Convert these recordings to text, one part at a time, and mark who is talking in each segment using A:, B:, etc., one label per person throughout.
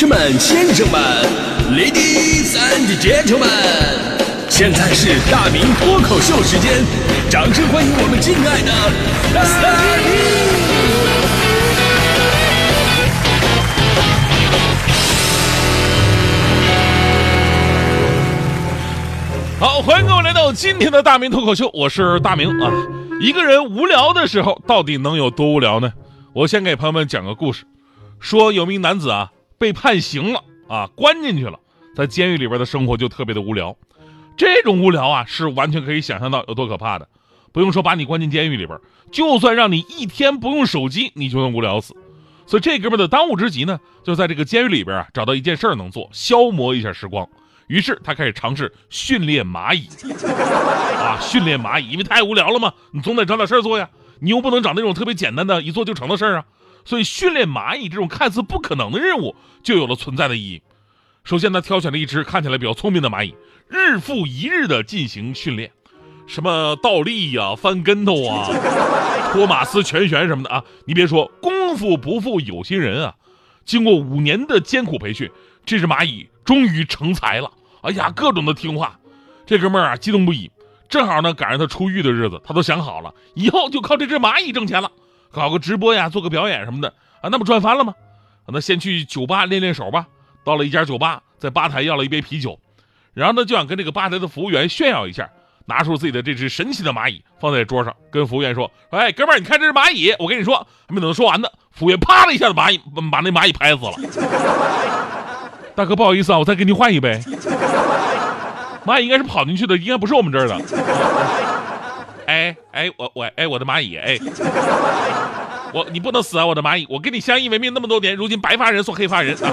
A: 士们、先生们，Ladies and Gentlemen，现在是大明脱口秀时间，掌声欢迎我们敬爱的大明！
B: 好，欢迎各位来到今天的大明脱口秀，我是大明啊。一个人无聊的时候，到底能有多无聊呢？我先给朋友们讲个故事，说有名男子啊被判刑了啊，关进去了，在监狱里边的生活就特别的无聊。这种无聊啊，是完全可以想象到有多可怕的。不用说把你关进监狱里边，就算让你一天不用手机，你就能无聊死。所以这哥们的当务之急呢，就在这个监狱里边啊，找到一件事儿能做，消磨一下时光。于是他开始尝试训练蚂蚁，啊，训练蚂蚁，因为太无聊了嘛，你总得找点事儿做呀。你又不能找那种特别简单的，一做就成的事儿啊。所以训练蚂蚁这种看似不可能的任务，就有了存在的意义。首先，他挑选了一只看起来比较聪明的蚂蚁，日复一日的进行训练，什么倒立呀、翻跟头啊、托马斯全旋什么的啊。你别说，功夫不负有心人啊。经过五年的艰苦培训，这只蚂蚁终于成才了。哎呀，各种的听话，这哥们儿啊激动不已。正好呢赶上他出狱的日子，他都想好了，以后就靠这只蚂蚁挣钱了，搞个直播呀，做个表演什么的啊，那不赚翻了吗？那先去酒吧练练手吧。到了一家酒吧，在吧台要了一杯啤酒，然后呢就想跟这个吧台的服务员炫耀一下，拿出自己的这只神奇的蚂蚁放在桌上，跟服务员说：“哎，哥们儿，你看这只蚂蚁，我跟你说，还没等说完呢，服务员啪的一下子蚂蚁把那蚂蚁拍死了。大哥，不好意思啊，我再给你换一杯。”蚂蚁应该是跑进去的，应该不是我们这儿的。哎哎，我我哎，我的蚂蚁哎，我你不能死啊，我的蚂蚁，我跟你相依为命那么多年，如今白发人送黑发人啊。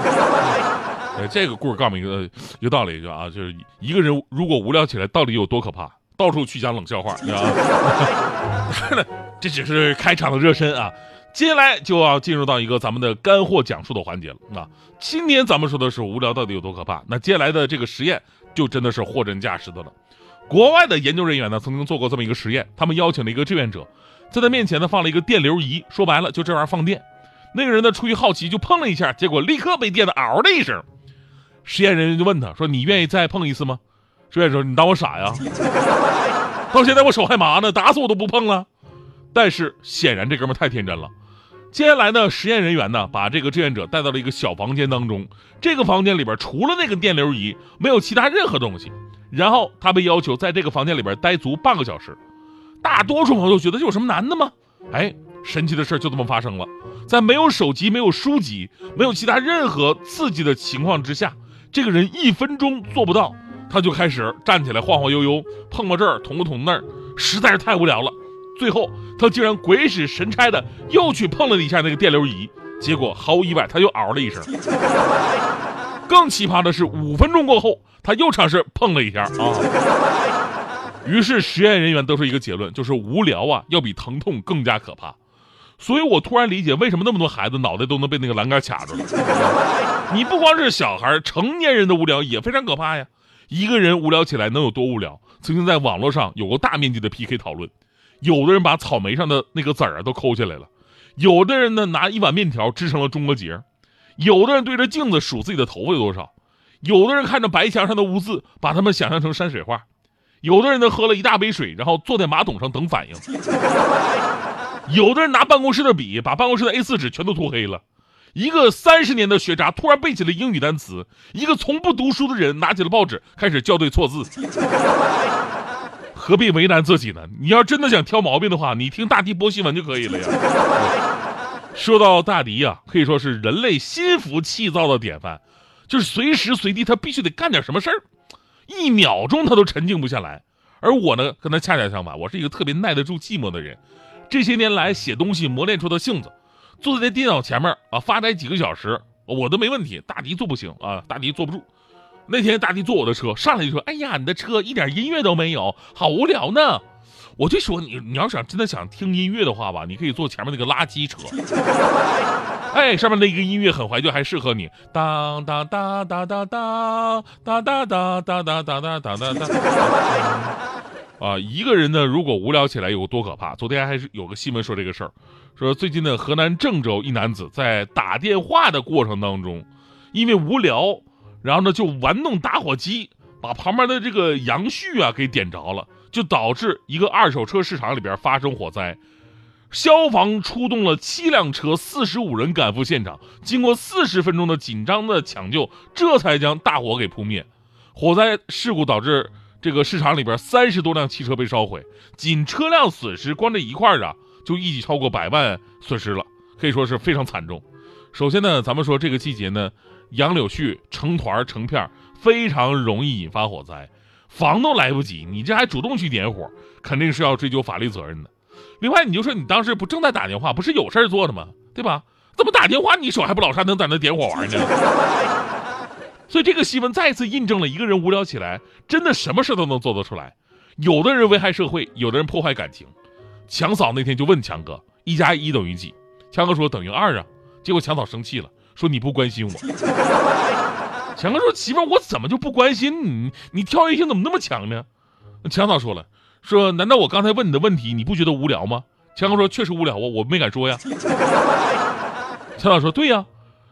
B: 呃，这个故事告诉我们一个一个道理，就啊，就是一个人如果无聊起来，到底有多可怕？到处去讲冷笑话，你知道吗？这只是开场的热身啊，接下来就要进入到一个咱们的干货讲述的环节了啊。今天咱们说的是无聊到底有多可怕？那接下来的这个实验。就真的是货真价实的了。国外的研究人员呢，曾经做过这么一个实验，他们邀请了一个志愿者，在他面前呢放了一个电流仪，说白了就这玩意儿放电。那个人呢出于好奇就碰了一下，结果立刻被电的嗷的一声。实验人员就问他说：“你愿意再碰一次吗？”志愿者说：“你当我傻呀？到现在我手还麻呢，打死我都不碰了。”但是显然这哥们太天真了。接下来呢，实验人员呢把这个志愿者带到了一个小房间当中，这个房间里边除了那个电流仪，没有其他任何东西。然后他被要求在这个房间里边待足半个小时。大多数朋友觉得这有什么难的吗？哎，神奇的事就这么发生了，在没有手机、没有书籍、没有其他任何刺激的情况之下，这个人一分钟做不到，他就开始站起来晃晃悠悠，碰碰这儿，捅个捅那儿，实在是太无聊了。最后，他竟然鬼使神差的又去碰了一下那个电流仪，结果毫无意外，他又嗷了一声。更奇葩的是，五分钟过后，他又尝试碰了一下啊。于是实验人员得出一个结论，就是无聊啊，要比疼痛更加可怕。所以我突然理解为什么那么多孩子脑袋都能被那个栏杆卡住了。你不光是小孩，成年人的无聊也非常可怕呀。一个人无聊起来能有多无聊？曾经在网络上有过大面积的 PK 讨论。有的人把草莓上的那个籽儿啊都抠下来了，有的人呢拿一碗面条织成了中国结，有的人对着镜子数自己的头发有多少，有的人看着白墙上的污渍把它们想象成山水画，有的人呢喝了一大杯水，然后坐在马桶上等反应，有的人拿办公室的笔把办公室的 A4 纸全都涂黑了，一个三十年的学渣突然背起了英语单词，一个从不读书的人拿起了报纸开始校对错字。何必为难自己呢？你要真的想挑毛病的话，你听大迪播新闻就可以了呀。说到大迪呀，可以说是人类心浮气躁的典范，就是随时随地他必须得干点什么事儿，一秒钟他都沉静不下来。而我呢，跟他恰恰相反，我是一个特别耐得住寂寞的人。这些年来写东西磨练出的性子，坐在电脑前面啊发呆几个小时，我都没问题。大迪做不行啊，大迪坐不住。那天大迪坐我的车上来就说：“哎呀，你的车一点音乐都没有，好无聊呢。”我就说：“你你要想真的想听音乐的话吧，你可以坐前面那个垃圾车。哎，上面那个音乐很怀旧，还适合你。当当当当当当当当当当当当当当当。啊，一个人呢，如果无聊起来有多可怕？昨天还是有个新闻说这个事儿，说最近的河南郑州一男子在打电话的过程当中。因为无聊，然后呢就玩弄打火机，把旁边的这个杨絮啊给点着了，就导致一个二手车市场里边发生火灾。消防出动了七辆车，四十五人赶赴现场，经过四十分钟的紧张的抢救，这才将大火给扑灭。火灾事故导致这个市场里边三十多辆汽车被烧毁，仅车辆损失关在一块啊，就一起超过百万损失了，可以说是非常惨重。首先呢，咱们说这个季节呢，杨柳絮成团成片，非常容易引发火灾，防都来不及，你这还主动去点火，肯定是要追究法律责任的。另外，你就说你当时不正在打电话，不是有事做的吗？对吧？怎么打电话你手还不老颤，能在那点火玩呢？所以这个新闻再次印证了一个人无聊起来，真的什么事都能做得出来。有的人危害社会，有的人破坏感情。强嫂那天就问强哥：“一加一等于几？”强哥说：“等于二啊。”结果强嫂生气了，说：“你不关心我。”强哥说：“媳妇，我怎么就不关心你？你跳跃性怎么那么强呢？”强嫂说了。说，难道我刚才问你的问题你不觉得无聊吗？强哥说，确实无聊啊，我没敢说呀。强嫂说，对呀，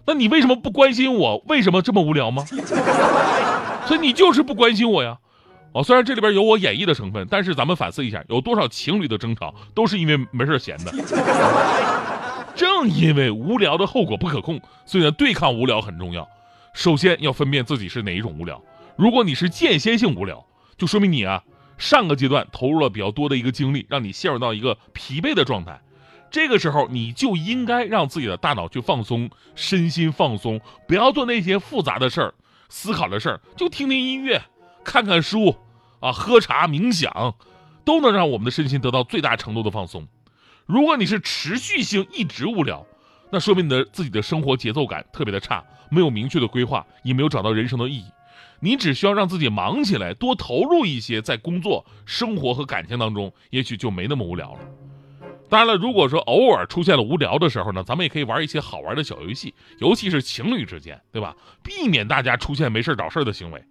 B: 那你为什么不关心我？为什么这么无聊吗？所以你就是不关心我呀。哦，虽然这里边有我演绎的成分，但是咱们反思一下，有多少情侣的争吵都是因为没事闲的。正因为无聊的后果不可控，所以呢，对抗无聊很重要。首先要分辨自己是哪一种无聊。如果你是间歇性无聊，就说明你啊。上个阶段投入了比较多的一个精力，让你陷入到一个疲惫的状态，这个时候你就应该让自己的大脑去放松，身心放松，不要做那些复杂的事儿、思考的事儿，就听听音乐、看看书，啊，喝茶、冥想，都能让我们的身心得到最大程度的放松。如果你是持续性一直无聊，那说明你的自己的生活节奏感特别的差，没有明确的规划，也没有找到人生的意义。你只需要让自己忙起来，多投入一些在工作、生活和感情当中，也许就没那么无聊了。当然了，如果说偶尔出现了无聊的时候呢，咱们也可以玩一些好玩的小游戏，尤其是情侣之间，对吧？避免大家出现没事找事的行为。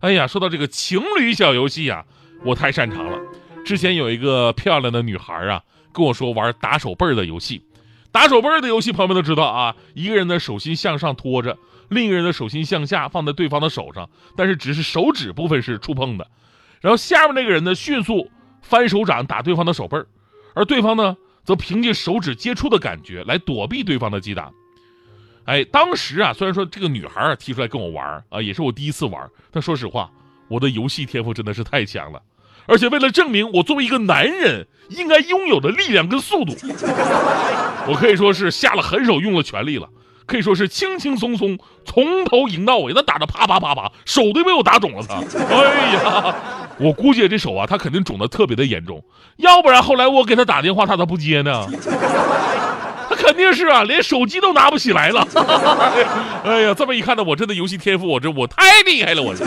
B: 哎呀，说到这个情侣小游戏呀，我太擅长了。之前有一个漂亮的女孩啊，跟我说玩打手背的游戏。打手背的游戏，朋友们都知道啊，一个人的手心向上托着。另一个人的手心向下放在对方的手上，但是只是手指部分是触碰的，然后下面那个人呢迅速翻手掌打对方的手背，而对方呢则凭借手指接触的感觉来躲避对方的击打。哎，当时啊，虽然说这个女孩啊提出来跟我玩啊，也是我第一次玩，但说实话，我的游戏天赋真的是太强了，而且为了证明我作为一个男人应该拥有的力量跟速度，我可以说是下了狠手，用了全力了。可以说是轻轻松松从头赢到尾，他打的啪啪啪啪，手都被我打肿了。他，哎呀，我估计这手啊，他肯定肿的特别的严重，要不然后来我给他打电话，他咋不接呢？他肯定是啊，连手机都拿不起来了。哎呀，这么一看呢，我真的游戏天赋，我这我太厉害了，我这。